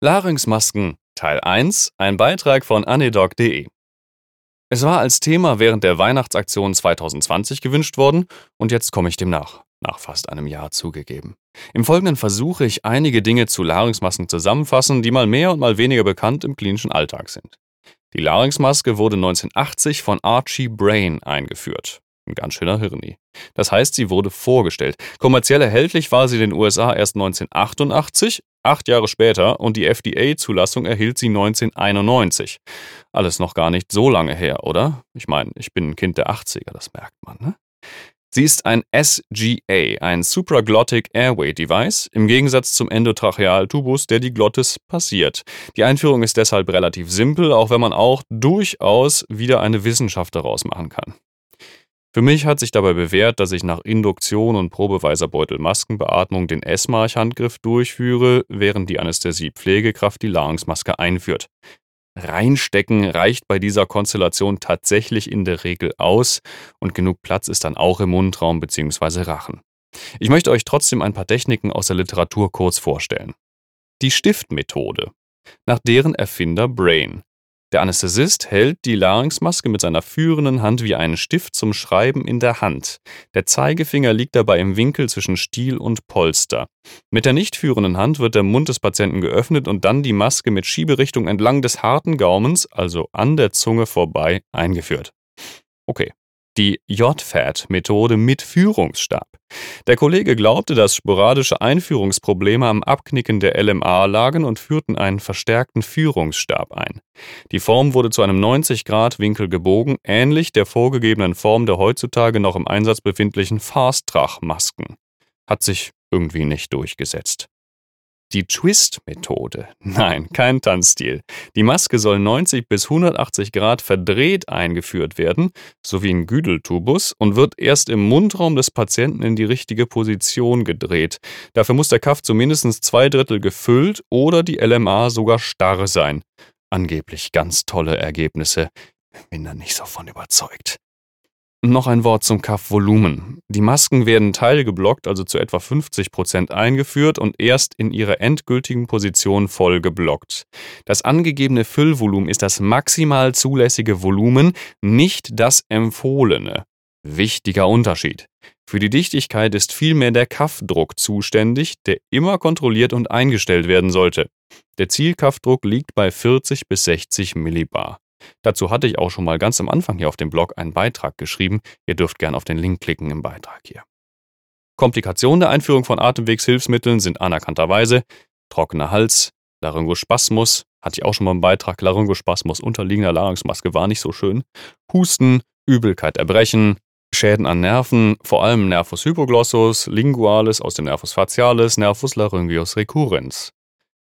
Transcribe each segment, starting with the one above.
Larynxmasken Teil 1, ein Beitrag von anedoc.de. Es war als Thema während der Weihnachtsaktion 2020 gewünscht worden und jetzt komme ich dem nach, nach fast einem Jahr zugegeben. Im Folgenden versuche ich einige Dinge zu Larynxmasken zusammenfassen, die mal mehr und mal weniger bekannt im klinischen Alltag sind. Die Larynxmaske wurde 1980 von Archie Brain eingeführt. Ein ganz schöner Hirni. Das heißt, sie wurde vorgestellt. Kommerziell erhältlich war sie in den USA erst 1988, acht Jahre später, und die FDA-Zulassung erhielt sie 1991. Alles noch gar nicht so lange her, oder? Ich meine, ich bin ein Kind der 80er, das merkt man, ne? Sie ist ein SGA, ein Supraglottic Airway Device, im Gegensatz zum Endotrachealtubus, der die Glottis passiert. Die Einführung ist deshalb relativ simpel, auch wenn man auch durchaus wieder eine Wissenschaft daraus machen kann. Für mich hat sich dabei bewährt, dass ich nach Induktion und probeweiser Beutelmaskenbeatmung den S-March-Handgriff durchführe, während die Anästhesie-Pflegekraft die Larynxmaske einführt. Reinstecken reicht bei dieser Konstellation tatsächlich in der Regel aus und genug Platz ist dann auch im Mundraum bzw. Rachen. Ich möchte euch trotzdem ein paar Techniken aus der Literatur kurz vorstellen. Die Stiftmethode, nach deren Erfinder Brain. Der Anästhesist hält die Larynxmaske mit seiner führenden Hand wie einen Stift zum Schreiben in der Hand. Der Zeigefinger liegt dabei im Winkel zwischen Stiel und Polster. Mit der nicht führenden Hand wird der Mund des Patienten geöffnet und dann die Maske mit Schieberichtung entlang des harten Gaumens, also an der Zunge vorbei, eingeführt. Okay, die J-Fat-Methode mit Führungsstab. Der Kollege glaubte, dass sporadische Einführungsprobleme am Abknicken der LMA lagen und führten einen verstärkten Führungsstab ein. Die Form wurde zu einem 90-Grad-Winkel gebogen, ähnlich der vorgegebenen Form der heutzutage noch im Einsatz befindlichen Fast-Trach-Masken. Hat sich irgendwie nicht durchgesetzt. Die Twist-Methode. Nein, kein Tanzstil. Die Maske soll 90 bis 180 Grad verdreht eingeführt werden, sowie ein Güdeltubus, und wird erst im Mundraum des Patienten in die richtige Position gedreht. Dafür muss der Kaff zu mindestens zwei Drittel gefüllt oder die LMA sogar starr sein. Angeblich ganz tolle Ergebnisse. Bin da nicht so von überzeugt. Noch ein Wort zum Kaffvolumen. Die Masken werden teilgeblockt, also zu etwa 50 Prozent eingeführt und erst in ihrer endgültigen Position voll geblockt. Das angegebene Füllvolumen ist das maximal zulässige Volumen, nicht das empfohlene. Wichtiger Unterschied. Für die Dichtigkeit ist vielmehr der Kaffdruck zuständig, der immer kontrolliert und eingestellt werden sollte. Der Zielkaffdruck liegt bei 40 bis 60 Millibar. Dazu hatte ich auch schon mal ganz am Anfang hier auf dem Blog einen Beitrag geschrieben. Ihr dürft gerne auf den Link klicken im Beitrag hier. Komplikationen der Einführung von Atemwegshilfsmitteln sind anerkannterweise trockener Hals, Laryngospasmus, hatte ich auch schon mal im Beitrag, Laryngospasmus unterliegender Larynxmaske war nicht so schön, Husten, Übelkeit, Erbrechen, Schäden an Nerven, vor allem Nervus hypoglossus, lingualis aus dem Nervus facialis, Nervus laryngeus recurrens.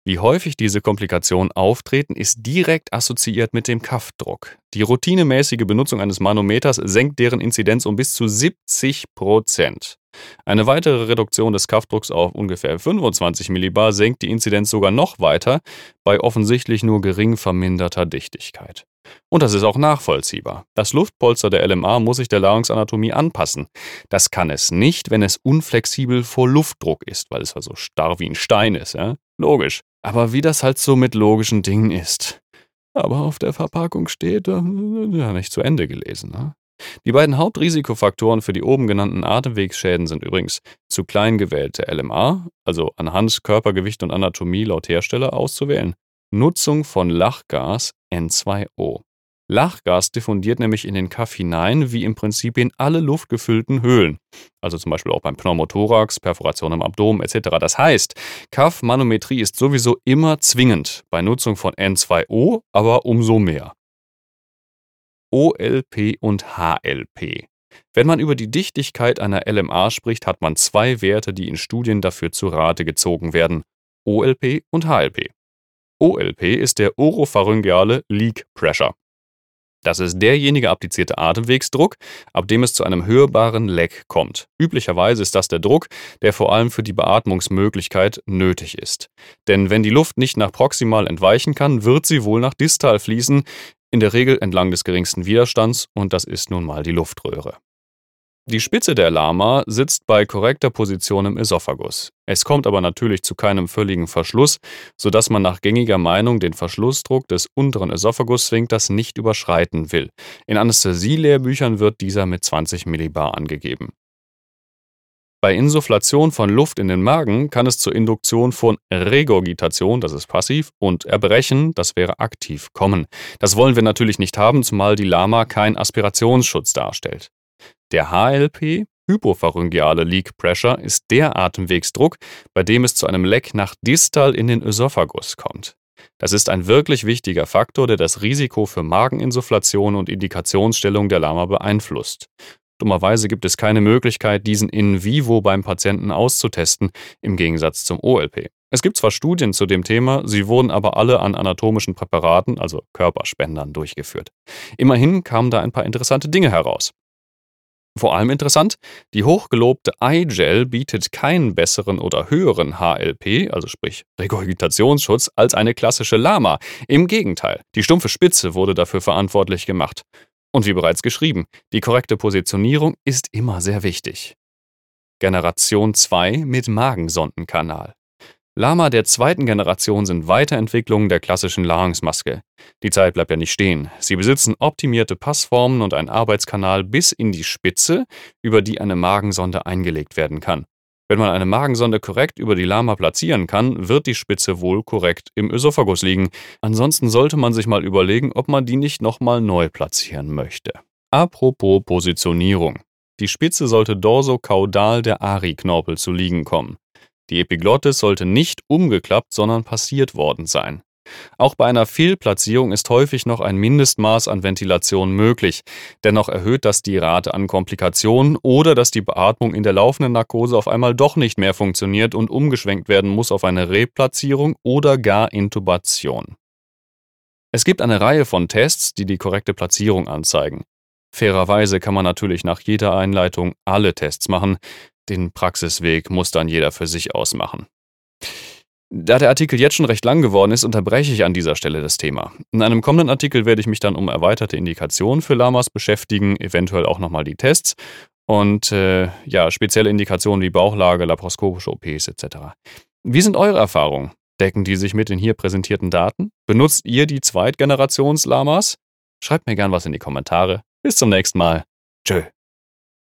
Wie häufig diese Komplikationen auftreten, ist direkt assoziiert mit dem Kaffdruck. Die routinemäßige Benutzung eines Manometers senkt deren Inzidenz um bis zu 70 Prozent. Eine weitere Reduktion des Kaffdrucks auf ungefähr 25 Millibar senkt die Inzidenz sogar noch weiter, bei offensichtlich nur gering verminderter Dichtigkeit. Und das ist auch nachvollziehbar. Das Luftpolster der LMA muss sich der Larynxanatomie anpassen. Das kann es nicht, wenn es unflexibel vor Luftdruck ist, weil es also starr wie ein Stein ist. Ja? Logisch. Aber wie das halt so mit logischen Dingen ist. Aber auf der Verpackung steht, äh, ja, nicht zu Ende gelesen. Ne? Die beiden Hauptrisikofaktoren für die oben genannten Atemwegsschäden sind übrigens zu klein gewählte LMA, also anhand Körpergewicht und Anatomie laut Hersteller auszuwählen, Nutzung von Lachgas N2O. Lachgas diffundiert nämlich in den Kaff hinein, wie im Prinzip in alle luftgefüllten Höhlen. Also zum Beispiel auch beim Pneumothorax, Perforation im Abdomen etc. Das heißt, Kaffmanometrie ist sowieso immer zwingend, bei Nutzung von N2O aber umso mehr. OLP und HLP. Wenn man über die Dichtigkeit einer LMA spricht, hat man zwei Werte, die in Studien dafür zu Rate gezogen werden. OLP und HLP. OLP ist der oropharyngeale Leak Pressure. Das ist derjenige applizierte Atemwegsdruck, ab dem es zu einem hörbaren Leck kommt. Üblicherweise ist das der Druck, der vor allem für die Beatmungsmöglichkeit nötig ist. Denn wenn die Luft nicht nach proximal entweichen kann, wird sie wohl nach distal fließen, in der Regel entlang des geringsten Widerstands, und das ist nun mal die Luftröhre. Die Spitze der Lama sitzt bei korrekter Position im Esophagus. Es kommt aber natürlich zu keinem völligen Verschluss, sodass man nach gängiger Meinung den Verschlussdruck des unteren Esophagus-Sphinkters nicht überschreiten will. In Anästhesielehrbüchern wird dieser mit 20 Millibar angegeben. Bei Insufflation von Luft in den Magen kann es zur Induktion von Regurgitation, das ist passiv, und Erbrechen, das wäre aktiv, kommen. Das wollen wir natürlich nicht haben, zumal die Lama keinen Aspirationsschutz darstellt. Der HLP, hypopharyngeale Leak Pressure, ist der Atemwegsdruck, bei dem es zu einem Leck nach distal in den Ösophagus kommt. Das ist ein wirklich wichtiger Faktor, der das Risiko für Mageninsufflation und Indikationsstellung der Lama beeinflusst. Dummerweise gibt es keine Möglichkeit, diesen in vivo beim Patienten auszutesten, im Gegensatz zum OLP. Es gibt zwar Studien zu dem Thema, sie wurden aber alle an anatomischen Präparaten, also Körperspendern, durchgeführt. Immerhin kamen da ein paar interessante Dinge heraus. Vor allem interessant, die hochgelobte iGel bietet keinen besseren oder höheren HLP, also sprich Regurgitationsschutz, als eine klassische Lama. Im Gegenteil, die stumpfe Spitze wurde dafür verantwortlich gemacht. Und wie bereits geschrieben, die korrekte Positionierung ist immer sehr wichtig. Generation 2 mit Magensondenkanal. Lama der zweiten Generation sind Weiterentwicklungen der klassischen Larynxmaske. Die Zeit bleibt ja nicht stehen. Sie besitzen optimierte Passformen und einen Arbeitskanal bis in die Spitze, über die eine Magensonde eingelegt werden kann. Wenn man eine Magensonde korrekt über die Lama platzieren kann, wird die Spitze wohl korrekt im Ösophagus liegen. Ansonsten sollte man sich mal überlegen, ob man die nicht nochmal neu platzieren möchte. Apropos Positionierung. Die Spitze sollte dorsokaudal der Ari-Knorpel zu liegen kommen. Die Epiglottis sollte nicht umgeklappt, sondern passiert worden sein. Auch bei einer Fehlplatzierung ist häufig noch ein Mindestmaß an Ventilation möglich. Dennoch erhöht das die Rate an Komplikationen oder dass die Beatmung in der laufenden Narkose auf einmal doch nicht mehr funktioniert und umgeschwenkt werden muss auf eine Replatzierung oder gar Intubation. Es gibt eine Reihe von Tests, die die korrekte Platzierung anzeigen. Fairerweise kann man natürlich nach jeder Einleitung alle Tests machen. Den Praxisweg muss dann jeder für sich ausmachen. Da der Artikel jetzt schon recht lang geworden ist, unterbreche ich an dieser Stelle das Thema. In einem kommenden Artikel werde ich mich dann um erweiterte Indikationen für Lamas beschäftigen, eventuell auch nochmal die Tests und äh, ja, spezielle Indikationen wie Bauchlage, laparoskopische OPs etc. Wie sind eure Erfahrungen? Decken die sich mit den hier präsentierten Daten? Benutzt ihr die Zweitgenerations-Lamas? Schreibt mir gern was in die Kommentare. Bis zum nächsten Mal. Tschö.